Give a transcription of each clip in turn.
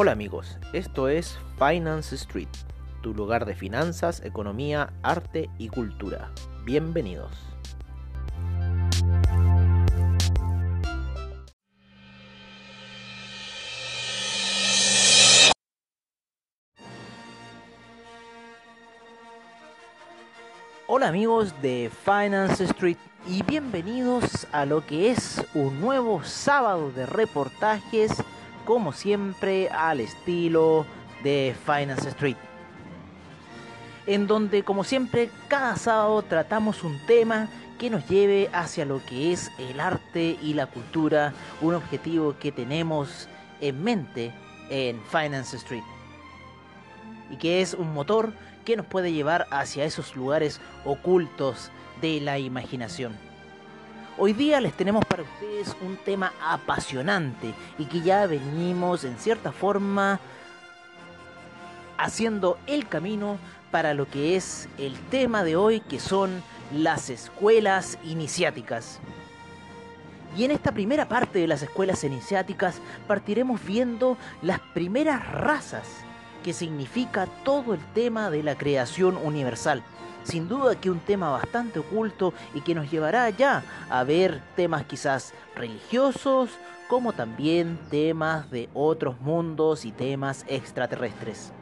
Hola amigos, esto es Finance Street, tu lugar de finanzas, economía, arte y cultura. Bienvenidos. Hola amigos de Finance Street y bienvenidos a lo que es un nuevo sábado de reportajes, como siempre al estilo de Finance Street. En donde como siempre cada sábado tratamos un tema que nos lleve hacia lo que es el arte y la cultura, un objetivo que tenemos en mente en Finance Street. Y que es un motor que nos puede llevar hacia esos lugares ocultos de la imaginación. Hoy día les tenemos para ustedes un tema apasionante y que ya venimos en cierta forma haciendo el camino para lo que es el tema de hoy que son las escuelas iniciáticas. Y en esta primera parte de las escuelas iniciáticas partiremos viendo las primeras razas que significa todo el tema de la creación universal. Sin duda que un tema bastante oculto y que nos llevará ya a ver temas quizás religiosos, como también temas de otros mundos y temas extraterrestres.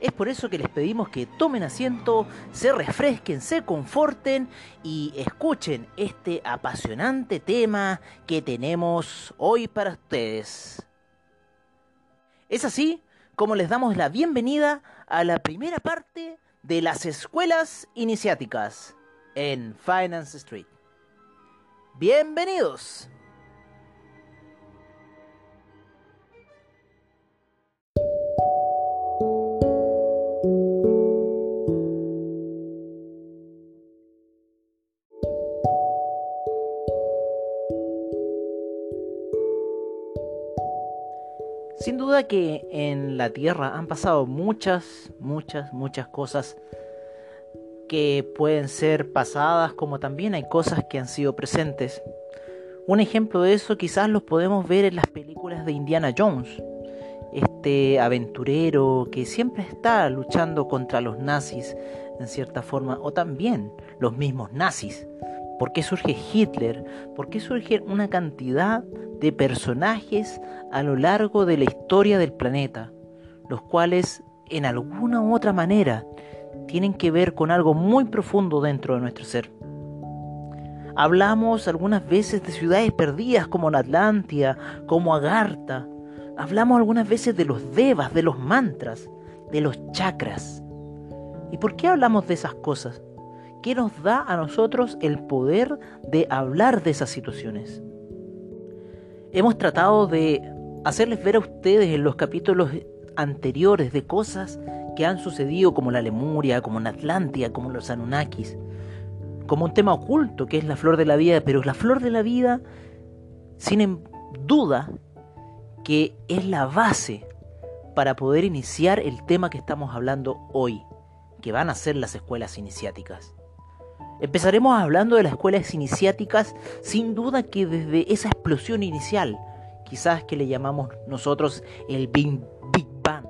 Es por eso que les pedimos que tomen asiento, se refresquen, se conforten y escuchen este apasionante tema que tenemos hoy para ustedes. ¿Es así? como les damos la bienvenida a la primera parte de las escuelas iniciáticas en Finance Street. Bienvenidos. Que en la Tierra han pasado muchas, muchas, muchas cosas que pueden ser pasadas como también hay cosas que han sido presentes. Un ejemplo de eso quizás los podemos ver en las películas de Indiana Jones. Este aventurero que siempre está luchando contra los nazis en cierta forma, o también los mismos nazis. ¿Por qué surge Hitler? ¿Por qué surge una cantidad de personajes a lo largo de la historia del planeta, los cuales en alguna u otra manera tienen que ver con algo muy profundo dentro de nuestro ser. Hablamos algunas veces de ciudades perdidas como la Atlántida, como Agartha. Hablamos algunas veces de los devas, de los mantras, de los chakras. ¿Y por qué hablamos de esas cosas? ¿Qué nos da a nosotros el poder de hablar de esas situaciones? Hemos tratado de hacerles ver a ustedes en los capítulos anteriores de cosas que han sucedido como la Lemuria, como la Atlántida, como los Anunnakis, como un tema oculto que es la flor de la vida, pero la flor de la vida, sin duda, que es la base para poder iniciar el tema que estamos hablando hoy, que van a ser las escuelas iniciáticas. Empezaremos hablando de las escuelas iniciáticas, sin duda que desde esa explosión inicial, quizás que le llamamos nosotros el Big, Bang,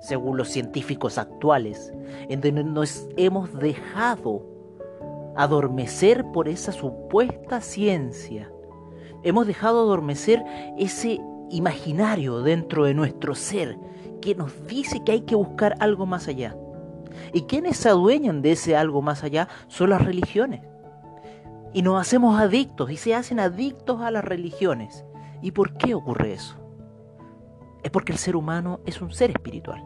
según los científicos actuales, en donde nos hemos dejado adormecer por esa supuesta ciencia. Hemos dejado adormecer ese imaginario dentro de nuestro ser que nos dice que hay que buscar algo más allá. Y quienes se adueñan de ese algo más allá son las religiones. Y nos hacemos adictos y se hacen adictos a las religiones. ¿Y por qué ocurre eso? Es porque el ser humano es un ser espiritual.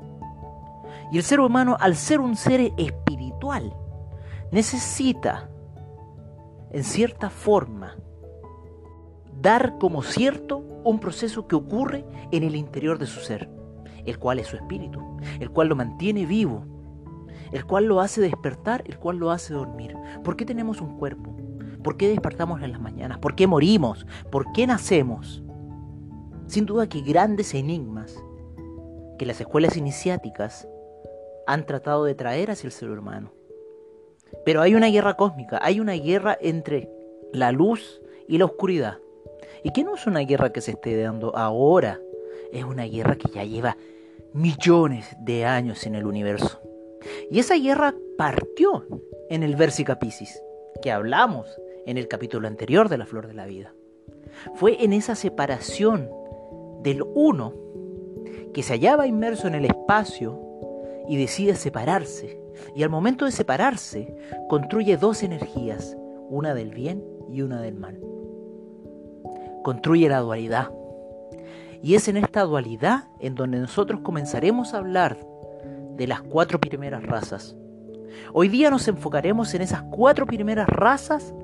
Y el ser humano, al ser un ser espiritual, necesita, en cierta forma, dar como cierto un proceso que ocurre en el interior de su ser, el cual es su espíritu, el cual lo mantiene vivo, el cual lo hace despertar, el cual lo hace dormir. ¿Por qué tenemos un cuerpo? ¿Por qué despertamos en las mañanas? ¿Por qué morimos? ¿Por qué nacemos? Sin duda que grandes enigmas que las escuelas iniciáticas han tratado de traer hacia el ser humano. Pero hay una guerra cósmica, hay una guerra entre la luz y la oscuridad. Y que no es una guerra que se esté dando ahora, es una guerra que ya lleva millones de años en el universo. Y esa guerra partió en el Versica Piscis, que hablamos en el capítulo anterior de la Flor de la Vida. Fue en esa separación del uno que se hallaba inmerso en el espacio y decide separarse. Y al momento de separarse, construye dos energías, una del bien y una del mal. Construye la dualidad. Y es en esta dualidad en donde nosotros comenzaremos a hablar de las cuatro primeras razas. Hoy día nos enfocaremos en esas cuatro primeras razas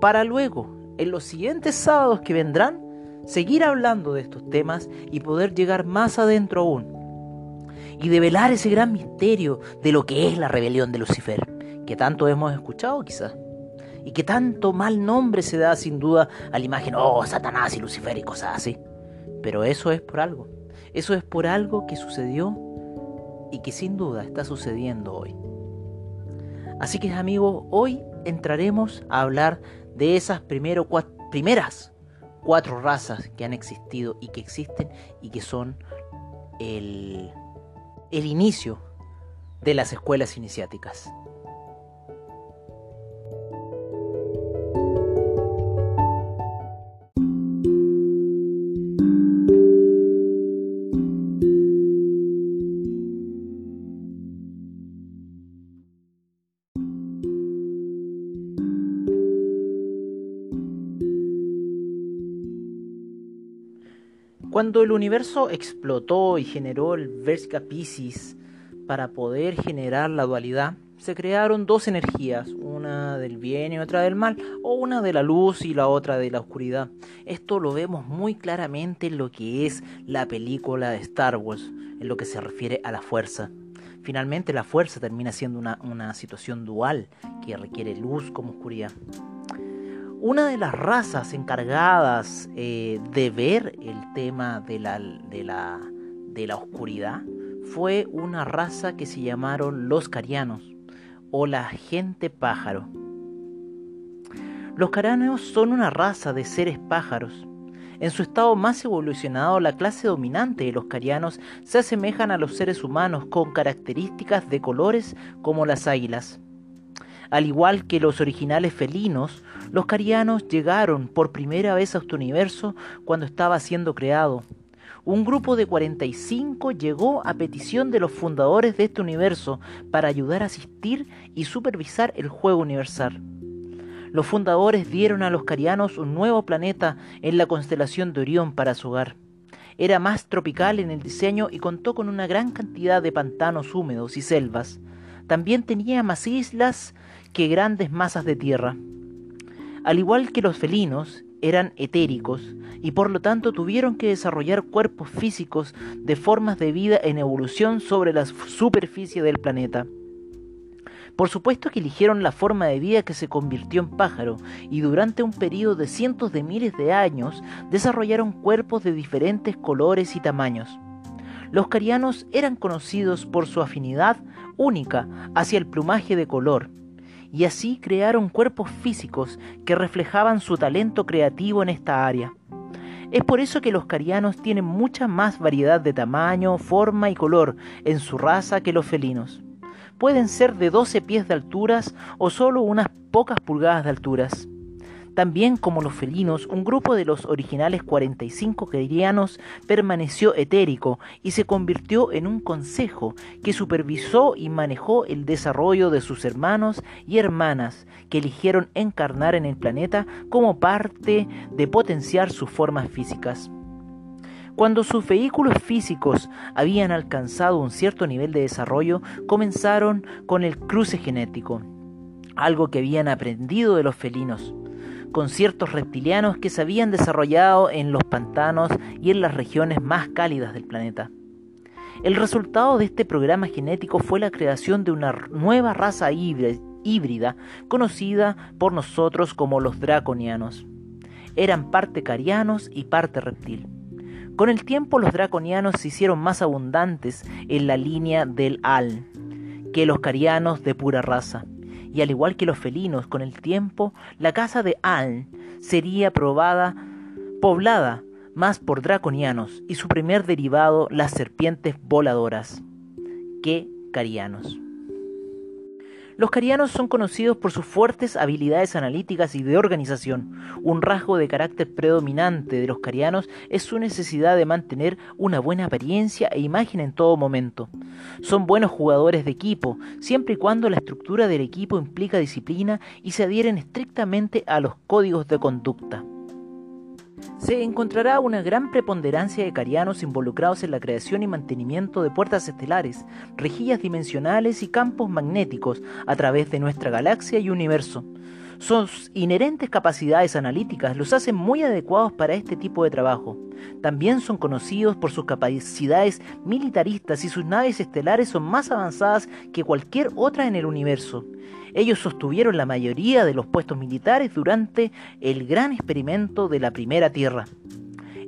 para luego, en los siguientes sábados que vendrán, seguir hablando de estos temas y poder llegar más adentro aún. Y develar ese gran misterio de lo que es la rebelión de Lucifer, que tanto hemos escuchado quizás. Y que tanto mal nombre se da sin duda a la imagen, oh, Satanás y Lucifer y cosas así. Pero eso es por algo. Eso es por algo que sucedió y que sin duda está sucediendo hoy. Así que amigos, hoy entraremos a hablar de esas primero, primeras cuatro razas que han existido y que existen y que son el, el inicio de las escuelas iniciáticas. Cuando el universo explotó y generó el Versica Piscis para poder generar la dualidad, se crearon dos energías, una del bien y otra del mal, o una de la luz y la otra de la oscuridad. Esto lo vemos muy claramente en lo que es la película de Star Wars, en lo que se refiere a la fuerza. Finalmente la fuerza termina siendo una, una situación dual que requiere luz como oscuridad. Una de las razas encargadas eh, de ver el tema de la, de, la, de la oscuridad fue una raza que se llamaron los carianos o la gente pájaro. Los carianos son una raza de seres pájaros. En su estado más evolucionado, la clase dominante de los carianos se asemejan a los seres humanos con características de colores como las águilas. Al igual que los originales felinos, los carianos llegaron por primera vez a este universo cuando estaba siendo creado. Un grupo de 45 llegó a petición de los fundadores de este universo para ayudar a asistir y supervisar el juego universal. Los fundadores dieron a los carianos un nuevo planeta en la constelación de Orión para su hogar. Era más tropical en el diseño y contó con una gran cantidad de pantanos húmedos y selvas. También tenía más islas que grandes masas de tierra. Al igual que los felinos, eran etéricos y por lo tanto tuvieron que desarrollar cuerpos físicos de formas de vida en evolución sobre la superficie del planeta. Por supuesto que eligieron la forma de vida que se convirtió en pájaro y durante un periodo de cientos de miles de años desarrollaron cuerpos de diferentes colores y tamaños. Los carianos eran conocidos por su afinidad única hacia el plumaje de color, y así crearon cuerpos físicos que reflejaban su talento creativo en esta área. Es por eso que los carianos tienen mucha más variedad de tamaño, forma y color en su raza que los felinos. Pueden ser de 12 pies de alturas o solo unas pocas pulgadas de alturas. También como los felinos, un grupo de los originales 45 querianos permaneció etérico y se convirtió en un consejo que supervisó y manejó el desarrollo de sus hermanos y hermanas que eligieron encarnar en el planeta como parte de potenciar sus formas físicas. Cuando sus vehículos físicos habían alcanzado un cierto nivel de desarrollo, comenzaron con el cruce genético, algo que habían aprendido de los felinos con ciertos reptilianos que se habían desarrollado en los pantanos y en las regiones más cálidas del planeta. El resultado de este programa genético fue la creación de una nueva raza híbrida conocida por nosotros como los draconianos. Eran parte carianos y parte reptil. Con el tiempo los draconianos se hicieron más abundantes en la línea del Al que los carianos de pura raza y al igual que los felinos, con el tiempo, la casa de Aln sería probada, poblada más por draconianos y su primer derivado, las serpientes voladoras, que carianos. Los carianos son conocidos por sus fuertes habilidades analíticas y de organización. Un rasgo de carácter predominante de los carianos es su necesidad de mantener una buena apariencia e imagen en todo momento. Son buenos jugadores de equipo, siempre y cuando la estructura del equipo implica disciplina y se adhieren estrictamente a los códigos de conducta se encontrará una gran preponderancia de carianos involucrados en la creación y mantenimiento de puertas estelares, rejillas dimensionales y campos magnéticos a través de nuestra galaxia y universo. Sus inherentes capacidades analíticas los hacen muy adecuados para este tipo de trabajo. También son conocidos por sus capacidades militaristas y sus naves estelares son más avanzadas que cualquier otra en el universo. Ellos sostuvieron la mayoría de los puestos militares durante el gran experimento de la Primera Tierra.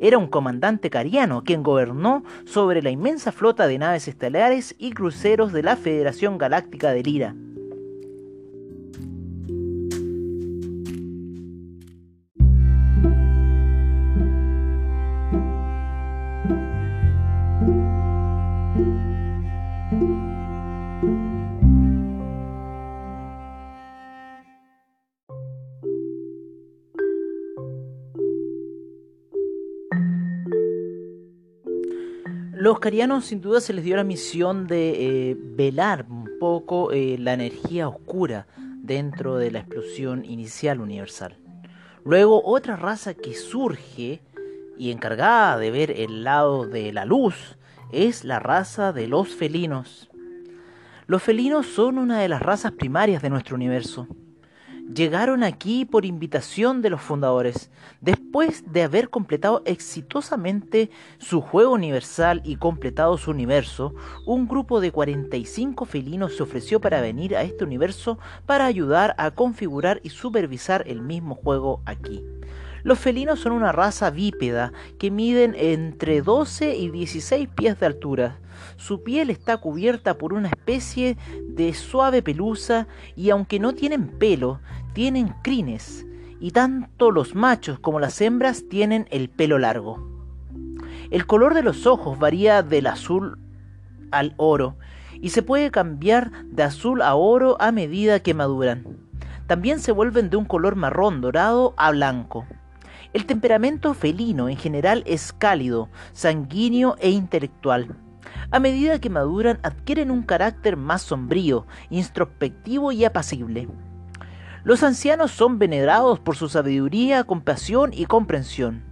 Era un comandante cariano quien gobernó sobre la inmensa flota de naves estelares y cruceros de la Federación Galáctica de Lira. Carianos sin duda se les dio la misión de eh, velar un poco eh, la energía oscura dentro de la explosión inicial universal. Luego otra raza que surge y encargada de ver el lado de la luz es la raza de los felinos. Los felinos son una de las razas primarias de nuestro universo llegaron aquí por invitación de los fundadores. Después de haber completado exitosamente su juego universal y completado su universo, un grupo de 45 felinos se ofreció para venir a este universo para ayudar a configurar y supervisar el mismo juego aquí. Los felinos son una raza bípeda que miden entre 12 y 16 pies de altura. Su piel está cubierta por una especie de suave pelusa y aunque no tienen pelo, tienen crines y tanto los machos como las hembras tienen el pelo largo. El color de los ojos varía del azul al oro y se puede cambiar de azul a oro a medida que maduran. También se vuelven de un color marrón dorado a blanco. El temperamento felino en general es cálido, sanguíneo e intelectual. A medida que maduran adquieren un carácter más sombrío, introspectivo y apacible. Los ancianos son venerados por su sabiduría, compasión y comprensión.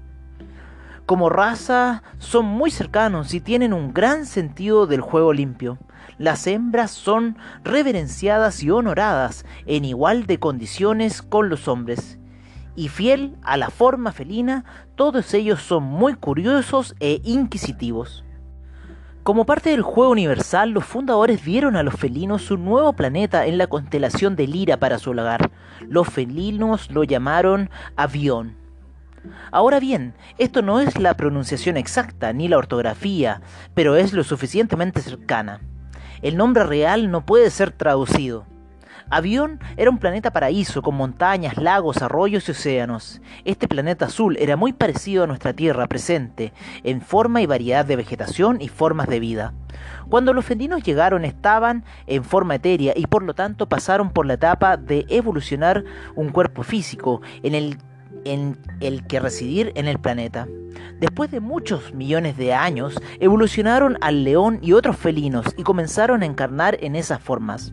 Como raza son muy cercanos y tienen un gran sentido del juego limpio. Las hembras son reverenciadas y honoradas en igual de condiciones con los hombres. Y fiel a la forma felina, todos ellos son muy curiosos e inquisitivos. Como parte del juego universal, los fundadores dieron a los felinos un nuevo planeta en la constelación de Lira para su hogar. Los felinos lo llamaron Avión. Ahora bien, esto no es la pronunciación exacta ni la ortografía, pero es lo suficientemente cercana. El nombre real no puede ser traducido. Avión era un planeta paraíso con montañas, lagos, arroyos y océanos. Este planeta azul era muy parecido a nuestra Tierra presente, en forma y variedad de vegetación y formas de vida. Cuando los felinos llegaron estaban en forma etérea y por lo tanto pasaron por la etapa de evolucionar un cuerpo físico en el, en el que residir en el planeta. Después de muchos millones de años, evolucionaron al león y otros felinos y comenzaron a encarnar en esas formas.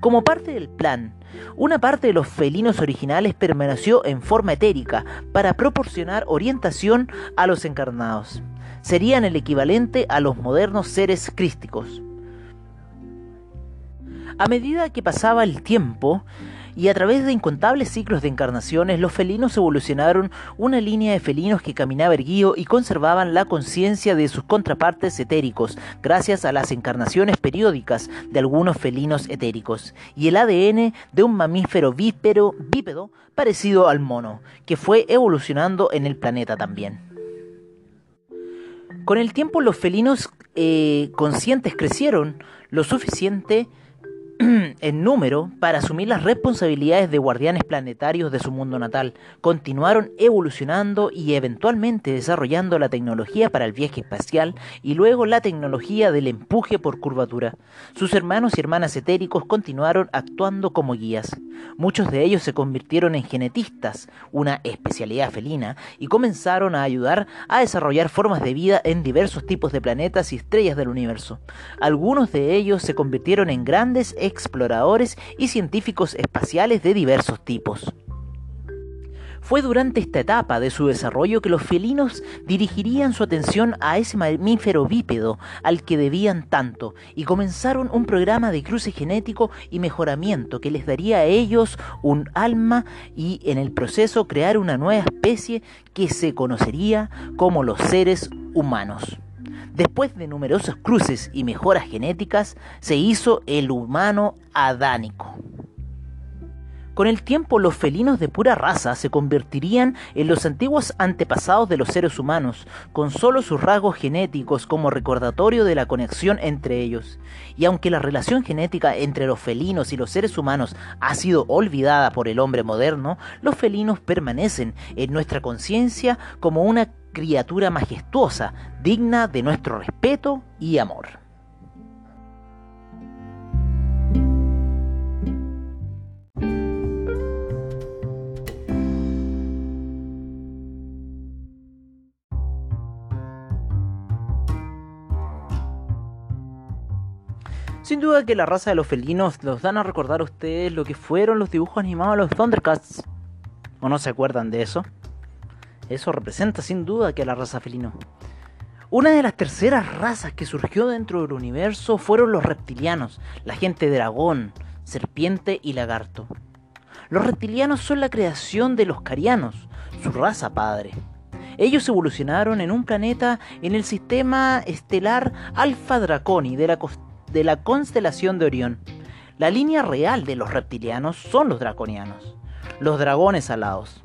Como parte del plan, una parte de los felinos originales permaneció en forma etérica para proporcionar orientación a los encarnados. Serían el equivalente a los modernos seres crísticos. A medida que pasaba el tiempo, y a través de incontables ciclos de encarnaciones, los felinos evolucionaron una línea de felinos que caminaba erguido y conservaban la conciencia de sus contrapartes etéricos, gracias a las encarnaciones periódicas de algunos felinos etéricos, y el ADN de un mamífero bípedo, bípedo parecido al mono, que fue evolucionando en el planeta también. Con el tiempo los felinos eh, conscientes crecieron lo suficiente en número para asumir las responsabilidades de guardianes planetarios de su mundo natal. Continuaron evolucionando y eventualmente desarrollando la tecnología para el viaje espacial y luego la tecnología del empuje por curvatura. Sus hermanos y hermanas etéricos continuaron actuando como guías. Muchos de ellos se convirtieron en genetistas, una especialidad felina, y comenzaron a ayudar a desarrollar formas de vida en diversos tipos de planetas y estrellas del universo. Algunos de ellos se convirtieron en grandes exploradores y científicos espaciales de diversos tipos. Fue durante esta etapa de su desarrollo que los felinos dirigirían su atención a ese mamífero bípedo al que debían tanto y comenzaron un programa de cruce genético y mejoramiento que les daría a ellos un alma y en el proceso crear una nueva especie que se conocería como los seres humanos. Después de numerosos cruces y mejoras genéticas, se hizo el humano adánico. Con el tiempo los felinos de pura raza se convertirían en los antiguos antepasados de los seres humanos, con solo sus rasgos genéticos como recordatorio de la conexión entre ellos. Y aunque la relación genética entre los felinos y los seres humanos ha sido olvidada por el hombre moderno, los felinos permanecen en nuestra conciencia como una criatura majestuosa, digna de nuestro respeto y amor. Sin duda que la raza de los felinos los dan a recordar a ustedes lo que fueron los dibujos animados de los Thundercats. ¿O no se acuerdan de eso? Eso representa sin duda que a la raza felino. Una de las terceras razas que surgió dentro del universo fueron los reptilianos, la gente dragón, serpiente y lagarto. Los reptilianos son la creación de los carianos, su raza padre. Ellos evolucionaron en un planeta en el sistema estelar Alpha Draconi de la, de la constelación de Orión. La línea real de los reptilianos son los draconianos, los dragones alados.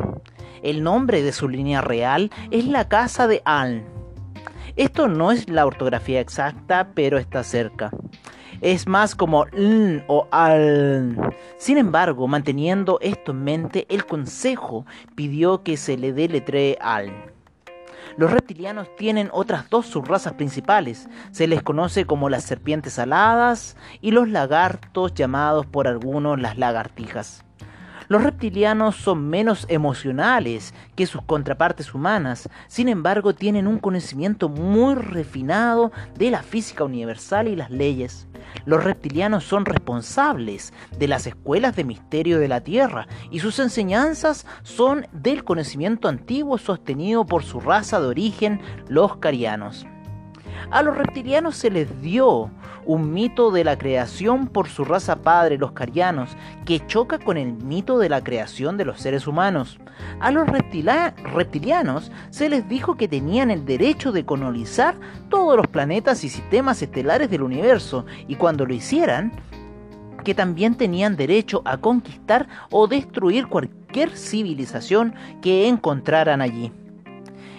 El nombre de su línea real es la casa de Aln. Esto no es la ortografía exacta, pero está cerca. Es más como Ln o Aln. Sin embargo, manteniendo esto en mente, el consejo pidió que se le deletree Aln. Los reptilianos tienen otras dos subrazas principales. Se les conoce como las serpientes aladas y los lagartos llamados por algunos las lagartijas. Los reptilianos son menos emocionales que sus contrapartes humanas, sin embargo tienen un conocimiento muy refinado de la física universal y las leyes. Los reptilianos son responsables de las escuelas de misterio de la Tierra y sus enseñanzas son del conocimiento antiguo sostenido por su raza de origen, los carianos. A los reptilianos se les dio un mito de la creación por su raza padre, los carianos, que choca con el mito de la creación de los seres humanos. A los reptilianos se les dijo que tenían el derecho de colonizar todos los planetas y sistemas estelares del universo, y cuando lo hicieran, que también tenían derecho a conquistar o destruir cualquier civilización que encontraran allí.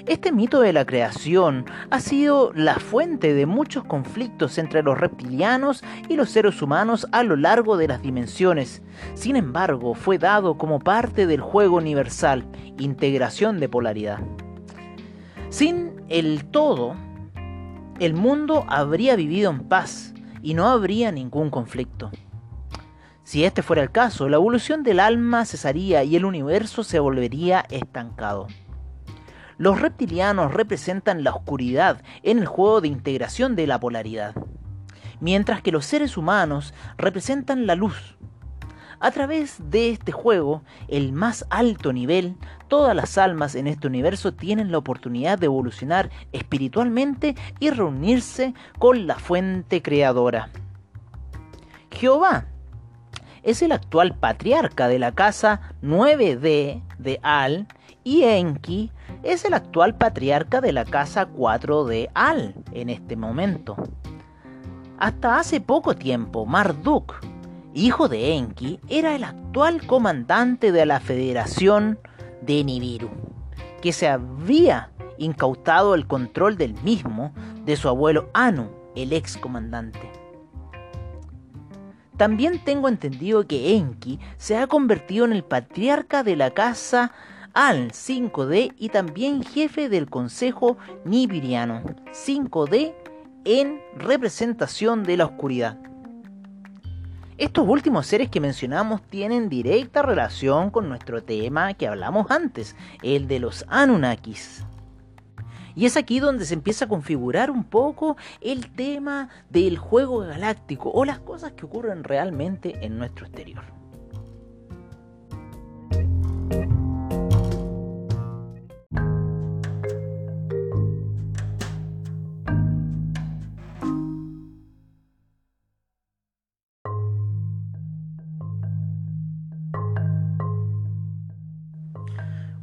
Este mito de la creación ha sido la fuente de muchos conflictos entre los reptilianos y los seres humanos a lo largo de las dimensiones. Sin embargo, fue dado como parte del juego universal, integración de polaridad. Sin el todo, el mundo habría vivido en paz y no habría ningún conflicto. Si este fuera el caso, la evolución del alma cesaría y el universo se volvería estancado. Los reptilianos representan la oscuridad en el juego de integración de la polaridad, mientras que los seres humanos representan la luz. A través de este juego, el más alto nivel, todas las almas en este universo tienen la oportunidad de evolucionar espiritualmente y reunirse con la fuente creadora. Jehová es el actual patriarca de la casa 9D de Al y Enki es el actual patriarca de la casa 4 de Al en este momento. Hasta hace poco tiempo, Marduk, hijo de Enki, era el actual comandante de la Federación de Nibiru, que se había incautado el control del mismo de su abuelo Anu, el ex comandante. También tengo entendido que Enki se ha convertido en el patriarca de la casa Al 5D y también jefe del Consejo Nibiriano 5D en representación de la oscuridad. Estos últimos seres que mencionamos tienen directa relación con nuestro tema que hablamos antes, el de los Anunnakis. Y es aquí donde se empieza a configurar un poco el tema del juego galáctico o las cosas que ocurren realmente en nuestro exterior.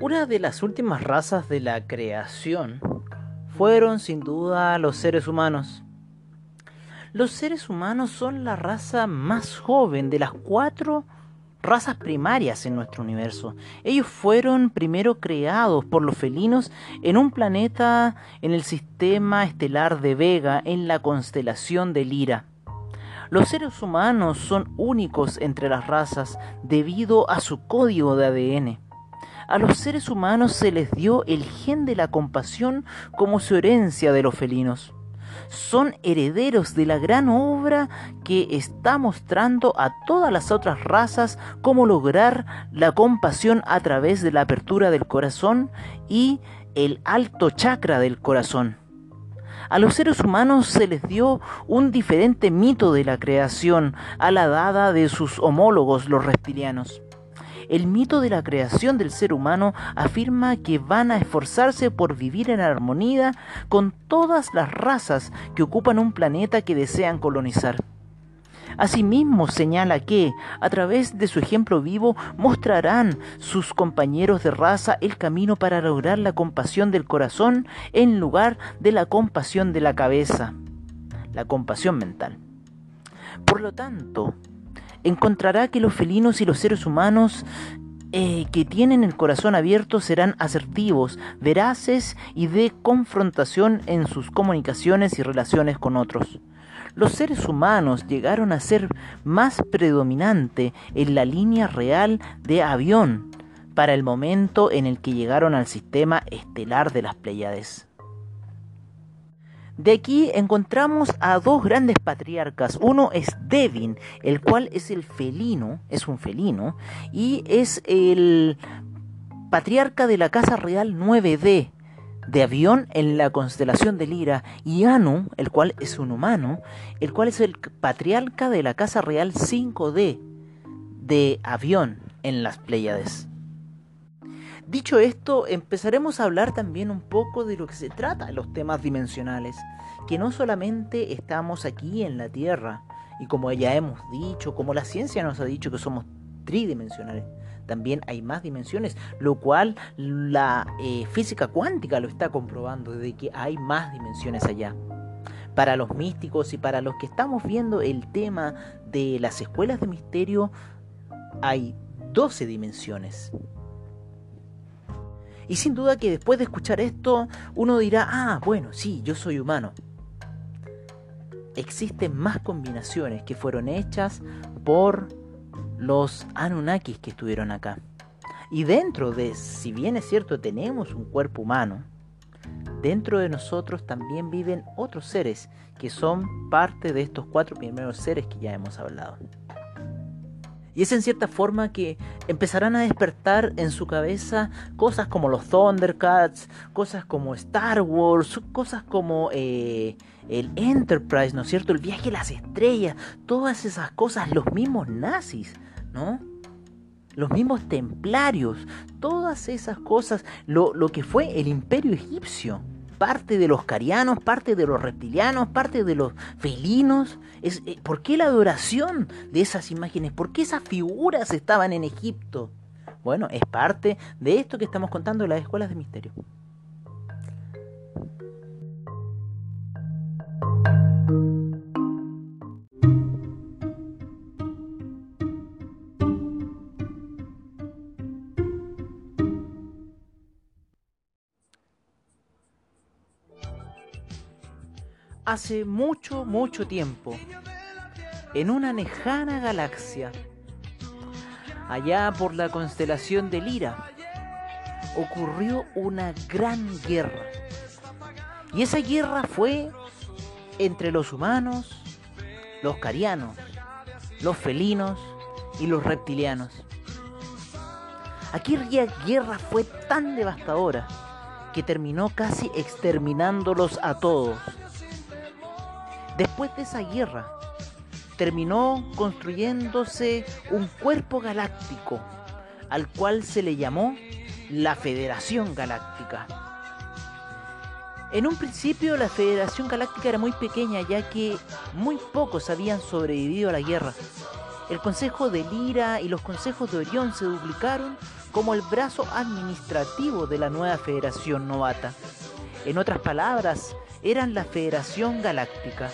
Una de las últimas razas de la creación fueron sin duda los seres humanos. Los seres humanos son la raza más joven de las cuatro razas primarias en nuestro universo. Ellos fueron primero creados por los felinos en un planeta en el sistema estelar de Vega en la constelación de Lira. Los seres humanos son únicos entre las razas debido a su código de ADN a los seres humanos se les dio el gen de la compasión como su herencia de los felinos. Son herederos de la gran obra que está mostrando a todas las otras razas cómo lograr la compasión a través de la apertura del corazón y el alto chakra del corazón. A los seres humanos se les dio un diferente mito de la creación a la dada de sus homólogos los reptilianos. El mito de la creación del ser humano afirma que van a esforzarse por vivir en armonía con todas las razas que ocupan un planeta que desean colonizar. Asimismo señala que, a través de su ejemplo vivo, mostrarán sus compañeros de raza el camino para lograr la compasión del corazón en lugar de la compasión de la cabeza, la compasión mental. Por lo tanto, encontrará que los felinos y los seres humanos eh, que tienen el corazón abierto serán asertivos, veraces y de confrontación en sus comunicaciones y relaciones con otros. Los seres humanos llegaron a ser más predominante en la línea real de avión para el momento en el que llegaron al sistema estelar de las Pleiades. De aquí encontramos a dos grandes patriarcas. Uno es Devin, el cual es el felino, es un felino, y es el patriarca de la Casa Real 9D de avión en la constelación de Lira, y Anu, el cual es un humano, el cual es el patriarca de la Casa Real 5D de avión en las Pléyades. Dicho esto, empezaremos a hablar también un poco de lo que se trata los temas dimensionales, que no solamente estamos aquí en la Tierra, y como ya hemos dicho, como la ciencia nos ha dicho que somos tridimensionales, también hay más dimensiones, lo cual la eh, física cuántica lo está comprobando, de que hay más dimensiones allá. Para los místicos y para los que estamos viendo el tema de las escuelas de misterio, hay 12 dimensiones. Y sin duda que después de escuchar esto, uno dirá, ah, bueno, sí, yo soy humano. Existen más combinaciones que fueron hechas por los Anunnakis que estuvieron acá. Y dentro de, si bien es cierto, tenemos un cuerpo humano, dentro de nosotros también viven otros seres que son parte de estos cuatro primeros seres que ya hemos hablado. Y es en cierta forma que empezarán a despertar en su cabeza cosas como los Thundercats, cosas como Star Wars, cosas como eh, el Enterprise, ¿no es cierto? El viaje a las estrellas, todas esas cosas, los mismos nazis, ¿no? Los mismos templarios, todas esas cosas, lo, lo que fue el imperio egipcio parte de los carianos, parte de los reptilianos, parte de los felinos. Eh, ¿Por qué la adoración de esas imágenes? ¿Por qué esas figuras estaban en Egipto? Bueno, es parte de esto que estamos contando en las escuelas de misterio. Hace mucho, mucho tiempo, en una lejana galaxia, allá por la constelación de Lira, ocurrió una gran guerra. Y esa guerra fue entre los humanos, los carianos, los felinos y los reptilianos. Aquella guerra fue tan devastadora que terminó casi exterminándolos a todos. Después de esa guerra, terminó construyéndose un cuerpo galáctico, al cual se le llamó la Federación Galáctica. En un principio la Federación Galáctica era muy pequeña ya que muy pocos habían sobrevivido a la guerra. El Consejo de Lira y los consejos de Orión se duplicaron como el brazo administrativo de la nueva Federación Novata. En otras palabras, eran la Federación Galáctica.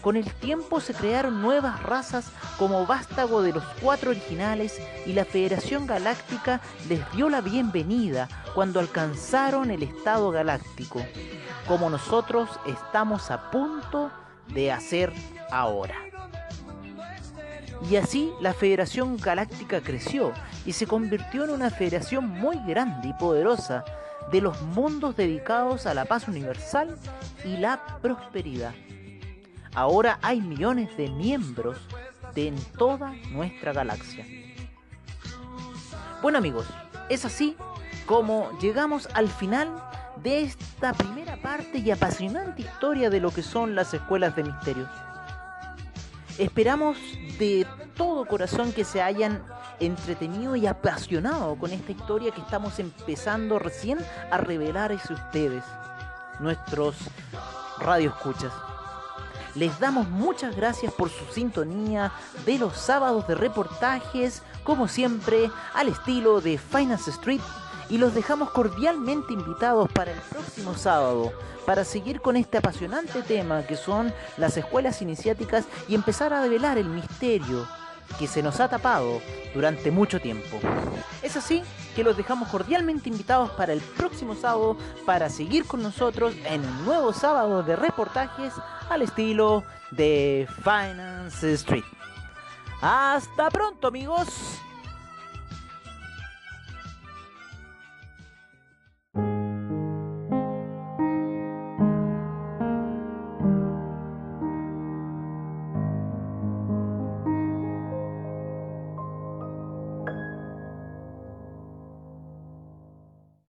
Con el tiempo se crearon nuevas razas como vástago de los cuatro originales y la Federación Galáctica les dio la bienvenida cuando alcanzaron el estado galáctico, como nosotros estamos a punto de hacer ahora. Y así la Federación Galáctica creció y se convirtió en una federación muy grande y poderosa de los mundos dedicados a la paz universal y la prosperidad. Ahora hay millones de miembros de en toda nuestra galaxia. Bueno amigos, es así como llegamos al final de esta primera parte y apasionante historia de lo que son las escuelas de misterios. Esperamos de todo corazón que se hayan entretenido y apasionado con esta historia que estamos empezando recién a revelar hacia ustedes, nuestros radioescuchas. Les damos muchas gracias por su sintonía de los sábados de reportajes, como siempre, al estilo de Finance Street, y los dejamos cordialmente invitados para el próximo sábado para seguir con este apasionante tema que son las escuelas iniciáticas y empezar a develar el misterio que se nos ha tapado durante mucho tiempo. Es así que los dejamos cordialmente invitados para el próximo sábado para seguir con nosotros en un nuevo sábado de reportajes al estilo de Finance Street. Hasta pronto amigos.